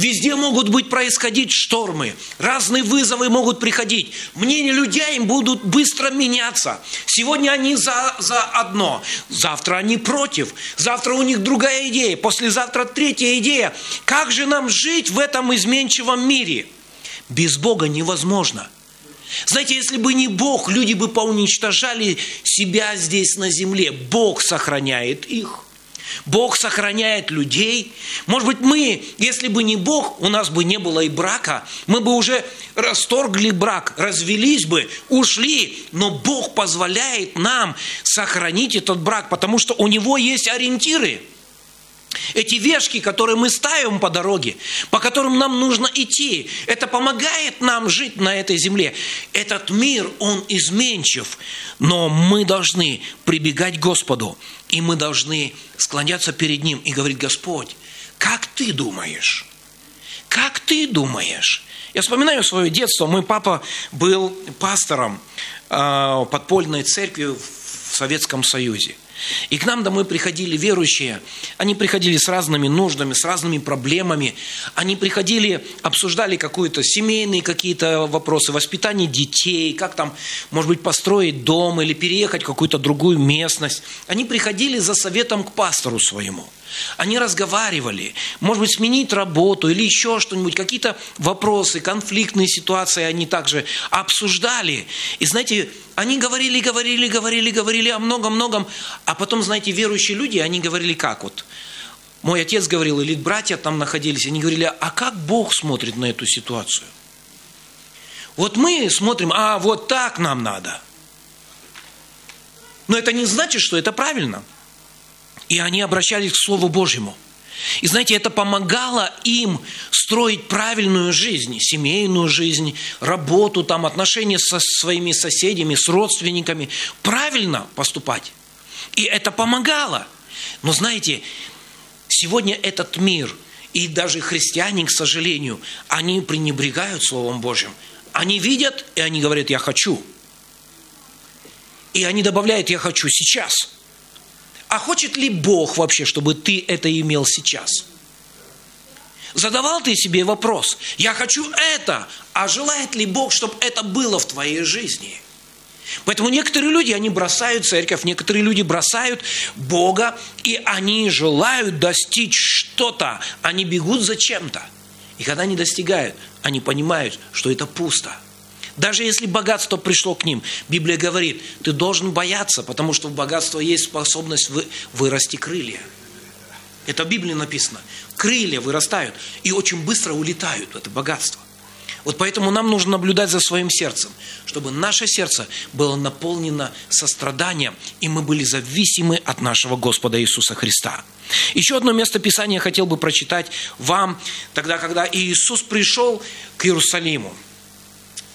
Везде могут быть происходить штормы, разные вызовы могут приходить. Мнения людей будут быстро меняться. Сегодня они за, за одно, завтра они против, завтра у них другая идея, послезавтра третья идея. Как же нам жить в этом изменчивом мире? Без Бога невозможно. Знаете, если бы не Бог, люди бы поуничтожали себя здесь на земле. Бог сохраняет их. Бог сохраняет людей. Может быть, мы, если бы не Бог, у нас бы не было и брака. Мы бы уже расторгли брак, развелись бы, ушли. Но Бог позволяет нам сохранить этот брак, потому что у Него есть ориентиры. Эти вешки, которые мы ставим по дороге, по которым нам нужно идти, это помогает нам жить на этой земле. Этот мир, он изменчив, но мы должны прибегать к Господу, и мы должны склоняться перед Ним и говорить, Господь, как ты думаешь? Как ты думаешь? Я вспоминаю свое детство. Мой папа был пастором э, подпольной церкви в Советском Союзе. И к нам домой приходили верующие. Они приходили с разными нуждами, с разными проблемами. Они приходили, обсуждали какие-то семейные какие-то вопросы, воспитание детей, как там, может быть, построить дом или переехать в какую-то другую местность. Они приходили за советом к пастору своему – они разговаривали, может быть, сменить работу или еще что-нибудь, какие-то вопросы, конфликтные ситуации они также обсуждали. И знаете, они говорили, говорили, говорили, говорили о многом-многом, а потом, знаете, верующие люди, они говорили как вот. Мой отец говорил, или братья там находились, они говорили, а как Бог смотрит на эту ситуацию? Вот мы смотрим, а вот так нам надо. Но это не значит, что это правильно – и они обращались к Слову Божьему. И знаете, это помогало им строить правильную жизнь, семейную жизнь, работу, там, отношения со своими соседями, с родственниками, правильно поступать. И это помогало. Но знаете, сегодня этот мир, и даже христиане, к сожалению, они пренебрегают Словом Божьим. Они видят, и они говорят, я хочу. И они добавляют, я хочу сейчас – а хочет ли Бог вообще, чтобы ты это имел сейчас? Задавал ты себе вопрос, я хочу это, а желает ли Бог, чтобы это было в твоей жизни? Поэтому некоторые люди, они бросают церковь, некоторые люди бросают Бога, и они желают достичь что-то, они бегут за чем-то. И когда они достигают, они понимают, что это пусто – даже если богатство пришло к ним, Библия говорит, ты должен бояться, потому что в богатство есть способность вы, вырасти крылья. Это в Библии написано. Крылья вырастают и очень быстро улетают это богатство. Вот поэтому нам нужно наблюдать за своим сердцем, чтобы наше сердце было наполнено состраданием, и мы были зависимы от нашего Господа Иисуса Христа. Еще одно место Писания хотел бы прочитать вам, тогда, когда Иисус пришел к Иерусалиму.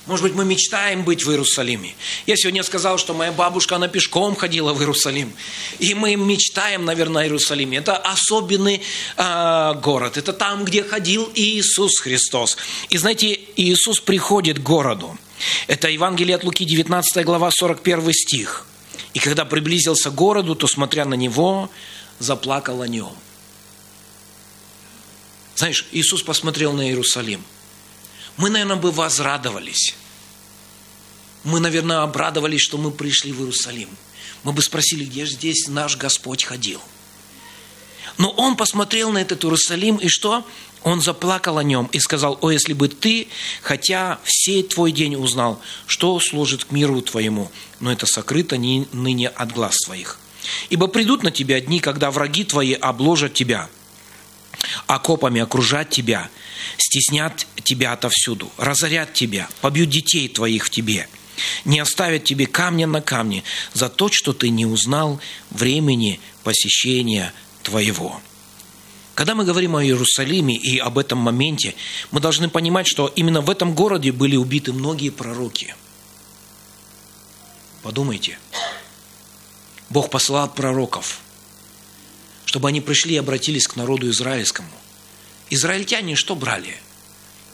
Может быть, мы мечтаем быть в Иерусалиме. Я сегодня сказал, что моя бабушка, она пешком ходила в Иерусалим. И мы мечтаем, наверное, о Иерусалиме. Это особенный э, город. Это там, где ходил Иисус Христос. И знаете, Иисус приходит к городу. Это Евангелие от Луки, 19 глава, 41 стих. И когда приблизился к городу, то, смотря на него, заплакал о нем. Знаешь, Иисус посмотрел на Иерусалим – мы, наверное, бы возрадовались. Мы, наверное, обрадовались, что мы пришли в Иерусалим. Мы бы спросили, где же здесь наш Господь ходил. Но он посмотрел на этот Иерусалим, и что? Он заплакал о нем и сказал, о, если бы ты, хотя все твой день узнал, что служит к миру твоему, но это сокрыто ныне от глаз твоих. Ибо придут на тебя дни, когда враги твои обложат тебя, окопами окружат тебя, стеснят тебя отовсюду, разорят тебя, побьют детей твоих в тебе, не оставят тебе камня на камне за то, что ты не узнал времени посещения твоего. Когда мы говорим о Иерусалиме и об этом моменте, мы должны понимать, что именно в этом городе были убиты многие пророки. Подумайте. Бог послал пророков, чтобы они пришли и обратились к народу израильскому. Израильтяне что брали?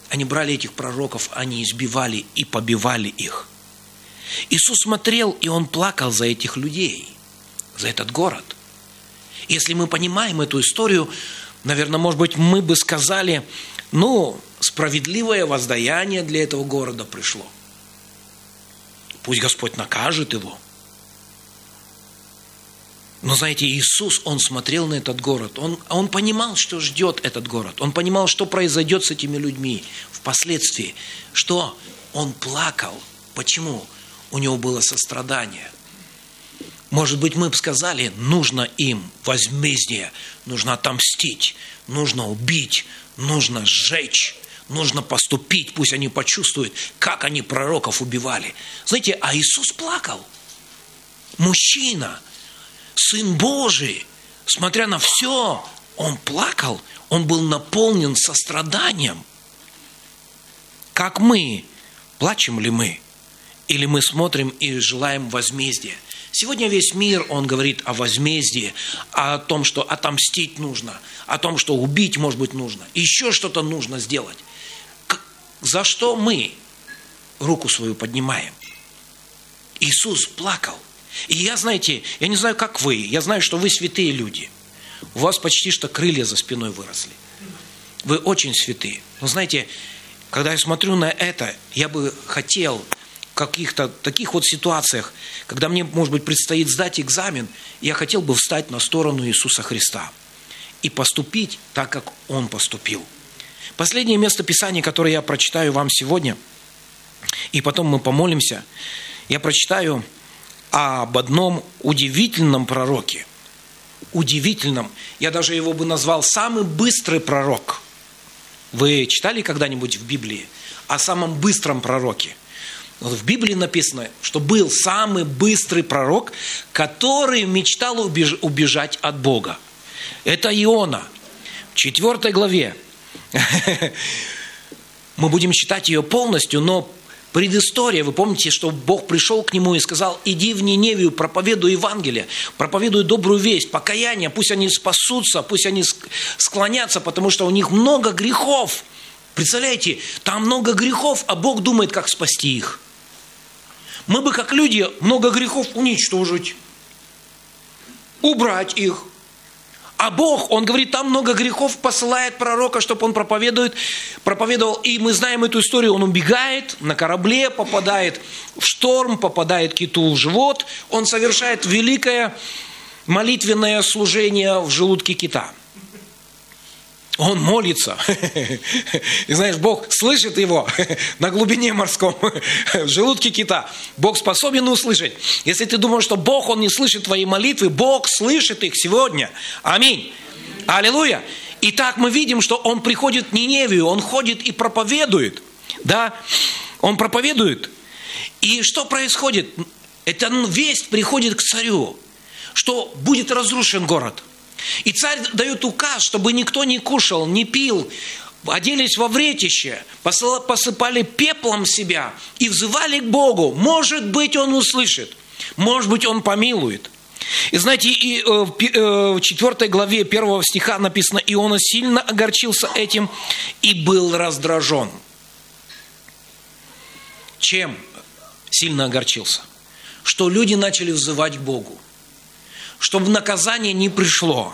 Они брали этих пророков, они избивали и побивали их. Иисус смотрел, и Он плакал за этих людей, за этот город. Если мы понимаем эту историю, наверное, может быть, мы бы сказали, ну, справедливое воздаяние для этого города пришло. Пусть Господь накажет его – но знаете, Иисус, Он смотрел на этот город, Он, он понимал, что ждет этот город, Он понимал, что произойдет с этими людьми впоследствии, что Он плакал. Почему? У Него было сострадание. Может быть, мы бы сказали, нужно им возмездие, нужно отомстить, нужно убить, нужно сжечь, нужно поступить, пусть они почувствуют, как они пророков убивали. Знаете, а Иисус плакал. Мужчина, Сын Божий, смотря на все, он плакал, он был наполнен состраданием. Как мы, плачем ли мы? Или мы смотрим и желаем возмездия? Сегодня весь мир, он говорит о возмездии, о том, что отомстить нужно, о том, что убить, может быть, нужно, еще что-то нужно сделать. За что мы руку свою поднимаем? Иисус плакал. И я, знаете, я не знаю, как вы, я знаю, что вы святые люди. У вас почти что крылья за спиной выросли. Вы очень святые. Но знаете, когда я смотрю на это, я бы хотел в каких-то таких вот ситуациях, когда мне, может быть, предстоит сдать экзамен, я хотел бы встать на сторону Иисуса Христа и поступить так, как Он поступил. Последнее место Писания, которое я прочитаю вам сегодня, и потом мы помолимся, я прочитаю об одном удивительном пророке. Удивительном. Я даже его бы назвал самый быстрый пророк. Вы читали когда-нибудь в Библии о самом быстром пророке? Вот в Библии написано, что был самый быстрый пророк, который мечтал убежать от Бога. Это Иона. В четвертой главе. Мы будем читать ее полностью, но Предыстория, вы помните, что Бог пришел к нему и сказал, иди в Ниневию, проповедуй Евангелие, проповедуй добрую весть, покаяние, пусть они спасутся, пусть они склонятся, потому что у них много грехов. Представляете, там много грехов, а Бог думает, как спасти их. Мы бы, как люди, много грехов уничтожить, убрать их, а Бог, Он говорит, там много грехов, посылает пророка, чтобы он проповедует, проповедовал. И мы знаем эту историю. Он убегает на корабле, попадает в шторм, попадает киту в живот. Он совершает великое молитвенное служение в желудке кита – он молится. И знаешь, Бог слышит его на глубине морском, в желудке кита. Бог способен услышать. Если ты думаешь, что Бог, Он не слышит твои молитвы, Бог слышит их сегодня. Аминь. Аллилуйя. И так мы видим, что Он приходит в Ниневию, Он ходит и проповедует. Да, Он проповедует. И что происходит? Эта весть приходит к царю, что будет разрушен город – и царь дает указ, чтобы никто не кушал, не пил, оделись во вретище, посыпали пеплом себя и взывали к Богу. Может быть, Он услышит, может быть, Он помилует. И знаете, и э, э, в 4 главе 1 стиха написано, и он сильно огорчился этим и был раздражен. Чем сильно огорчился? Что люди начали взывать к Богу чтобы наказание не пришло.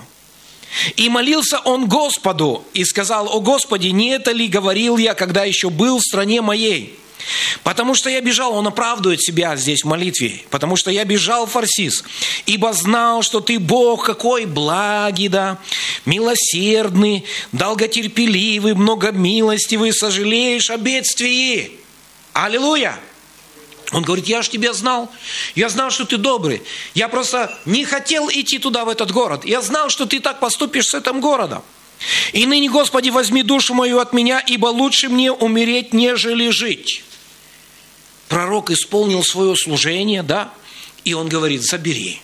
И молился он Господу и сказал, «О Господи, не это ли говорил я, когда еще был в стране моей?» Потому что я бежал, он оправдывает себя здесь в молитве, потому что я бежал Фарсис, ибо знал, что ты Бог какой благий, да, милосердный, долготерпеливый, многомилостивый, сожалеешь о бедствии. Аллилуйя! Он говорит, я же тебя знал, я знал, что ты добрый. Я просто не хотел идти туда, в этот город. Я знал, что ты так поступишь с этим городом. И ныне, Господи, возьми душу мою от меня, ибо лучше мне умереть, нежели жить. Пророк исполнил свое служение, да, и он говорит, забери.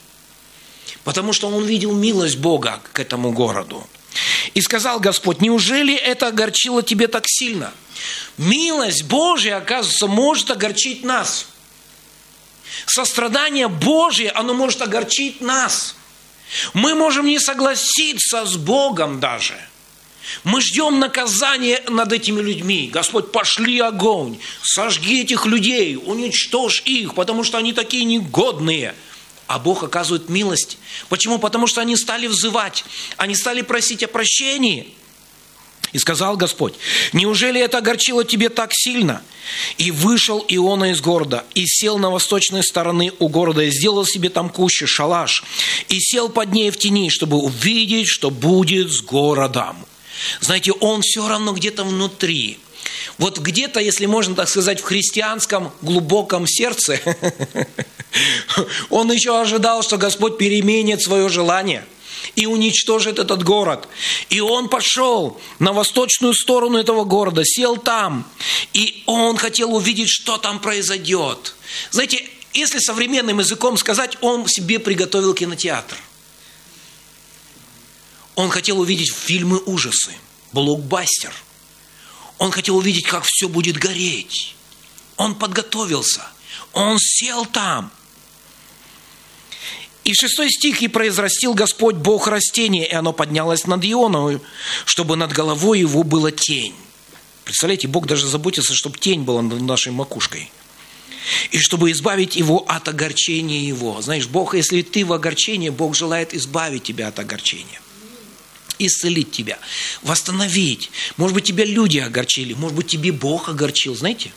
Потому что он видел милость Бога к этому городу. И сказал Господь, неужели это огорчило тебе так сильно? Милость Божья, оказывается, может огорчить нас – Сострадание Божье, оно может огорчить нас. Мы можем не согласиться с Богом даже. Мы ждем наказания над этими людьми. Господь, пошли огонь, сожги этих людей, уничтожь их, потому что они такие негодные. А Бог оказывает милость. Почему? Потому что они стали взывать, они стали просить о прощении – и сказал Господь, неужели это огорчило тебе так сильно? И вышел Иона из города, и сел на восточной стороны у города, и сделал себе там кущу, шалаш, и сел под ней в тени, чтобы увидеть, что будет с городом. Знаете, он все равно где-то внутри Вот где-то, если можно так сказать, в христианском глубоком сердце, он еще ожидал, что Господь переменит свое желание и уничтожит этот город. И он пошел на восточную сторону этого города, сел там, и он хотел увидеть, что там произойдет. Знаете, если современным языком сказать, он себе приготовил кинотеатр. Он хотел увидеть фильмы ужасы, блокбастер. Он хотел увидеть, как все будет гореть. Он подготовился. Он сел там. И шестой стих «И произрастил Господь Бог растение, и оно поднялось над Ионом, чтобы над головой его была тень». Представляете, Бог даже заботится, чтобы тень была над нашей макушкой – и чтобы избавить его от огорчения его. Знаешь, Бог, если ты в огорчении, Бог желает избавить тебя от огорчения исцелить тебя, восстановить. Может быть, тебя люди огорчили, может быть, тебе Бог огорчил, знаете?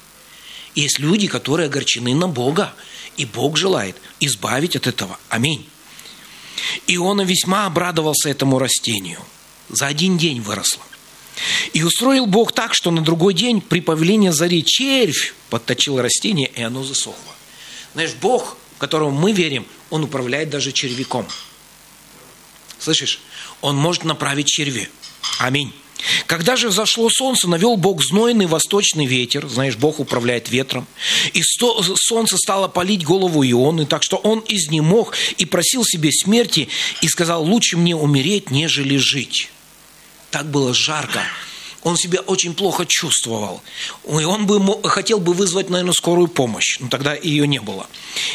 Есть люди, которые огорчены на Бога, и Бог желает избавить от этого. Аминь. Иона весьма обрадовался этому растению. За один день выросло. И устроил Бог так, что на другой день при появлении зари червь подточил растение, и оно засохло. Знаешь, Бог, которому мы верим, Он управляет даже червяком. Слышишь? Он может направить черви. Аминь. Когда же взошло солнце, навел Бог знойный восточный ветер, знаешь, Бог управляет ветром, и солнце стало палить голову Ионы, так что он изнемог и просил себе смерти, и сказал, лучше мне умереть, нежели жить так было жарко, он себя очень плохо чувствовал. И он бы, хотел бы вызвать, наверное, скорую помощь, но тогда ее не было.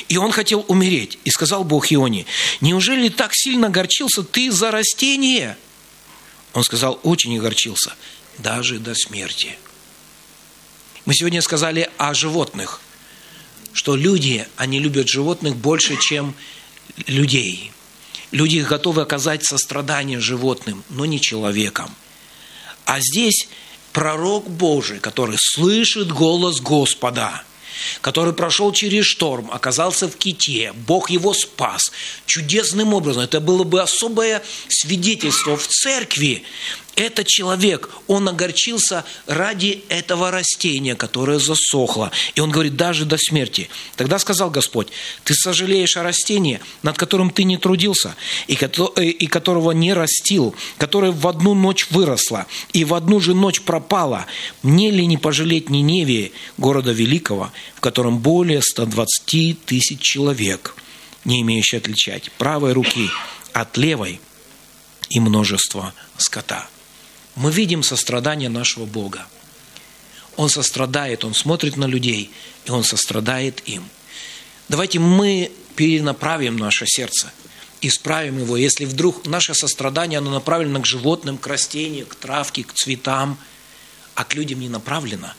И он хотел умереть. И сказал Бог Ионе, неужели так сильно горчился ты за растение? Он сказал, очень огорчился, даже до смерти. Мы сегодня сказали о животных, что люди, они любят животных больше, чем людей. Люди готовы оказать сострадание животным, но не человекам. А здесь пророк Божий, который слышит голос Господа, который прошел через шторм, оказался в ките, Бог его спас чудесным образом. Это было бы особое свидетельство в церкви этот человек, он огорчился ради этого растения, которое засохло. И он говорит, даже до смерти. Тогда сказал Господь, ты сожалеешь о растении, над которым ты не трудился, и э, которого не растил, которое в одну ночь выросло, и в одну же ночь пропало. Мне ли не пожалеть Ниневии, города великого, в котором более 120 тысяч человек, не имеющие отличать правой руки от левой и множество скота мы видим сострадание нашего Бога. Он сострадает, Он смотрит на людей, и Он сострадает им. Давайте мы перенаправим наше сердце, исправим его. Если вдруг наше сострадание, оно направлено к животным, к растениям, к травке, к цветам, а к людям не направлено,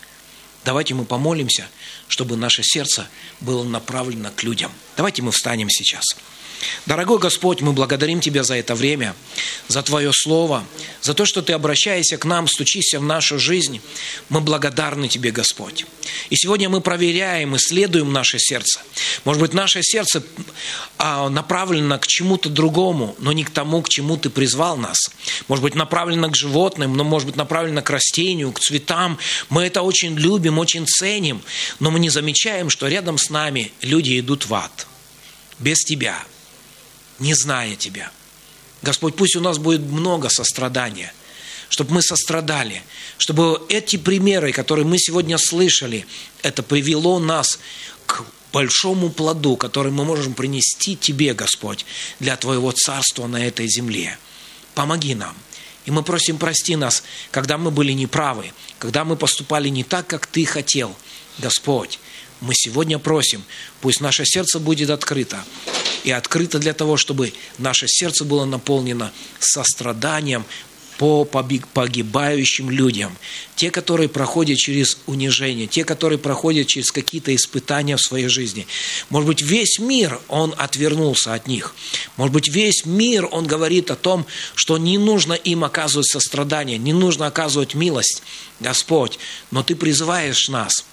давайте мы помолимся, чтобы наше сердце было направлено к людям. Давайте мы встанем сейчас. Дорогой Господь, мы благодарим Тебя за это время, за Твое Слово, за то, что Ты обращаешься к нам, стучишься в нашу жизнь. Мы благодарны Тебе, Господь. И сегодня мы проверяем, исследуем наше сердце. Может быть, наше сердце а, направлено к чему-то другому, но не к тому, к чему Ты призвал нас. Может быть, направлено к животным, но может быть, направлено к растению, к цветам. Мы это очень любим, очень ценим, но мы не замечаем, что рядом с нами люди идут в ад без Тебя – не зная Тебя. Господь, пусть у нас будет много сострадания, чтобы мы сострадали, чтобы эти примеры, которые мы сегодня слышали, это привело нас к большому плоду, который мы можем принести Тебе, Господь, для Твоего Царства на этой земле. Помоги нам. И мы просим, прости нас, когда мы были неправы, когда мы поступали не так, как Ты хотел. Господь, мы сегодня просим, пусть наше сердце будет открыто, и открыто для того, чтобы наше сердце было наполнено состраданием по погибающим людям, те, которые проходят через унижение, те, которые проходят через какие-то испытания в своей жизни. Может быть, весь мир, он отвернулся от них. Может быть, весь мир, он говорит о том, что не нужно им оказывать сострадание, не нужно оказывать милость, Господь, но Ты призываешь нас,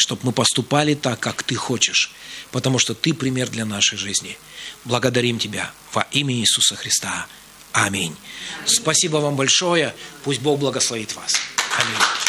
чтобы мы поступали так, как Ты хочешь потому что Ты пример для нашей жизни. Благодарим Тебя во имя Иисуса Христа. Аминь. Спасибо вам большое. Пусть Бог благословит вас. Аминь.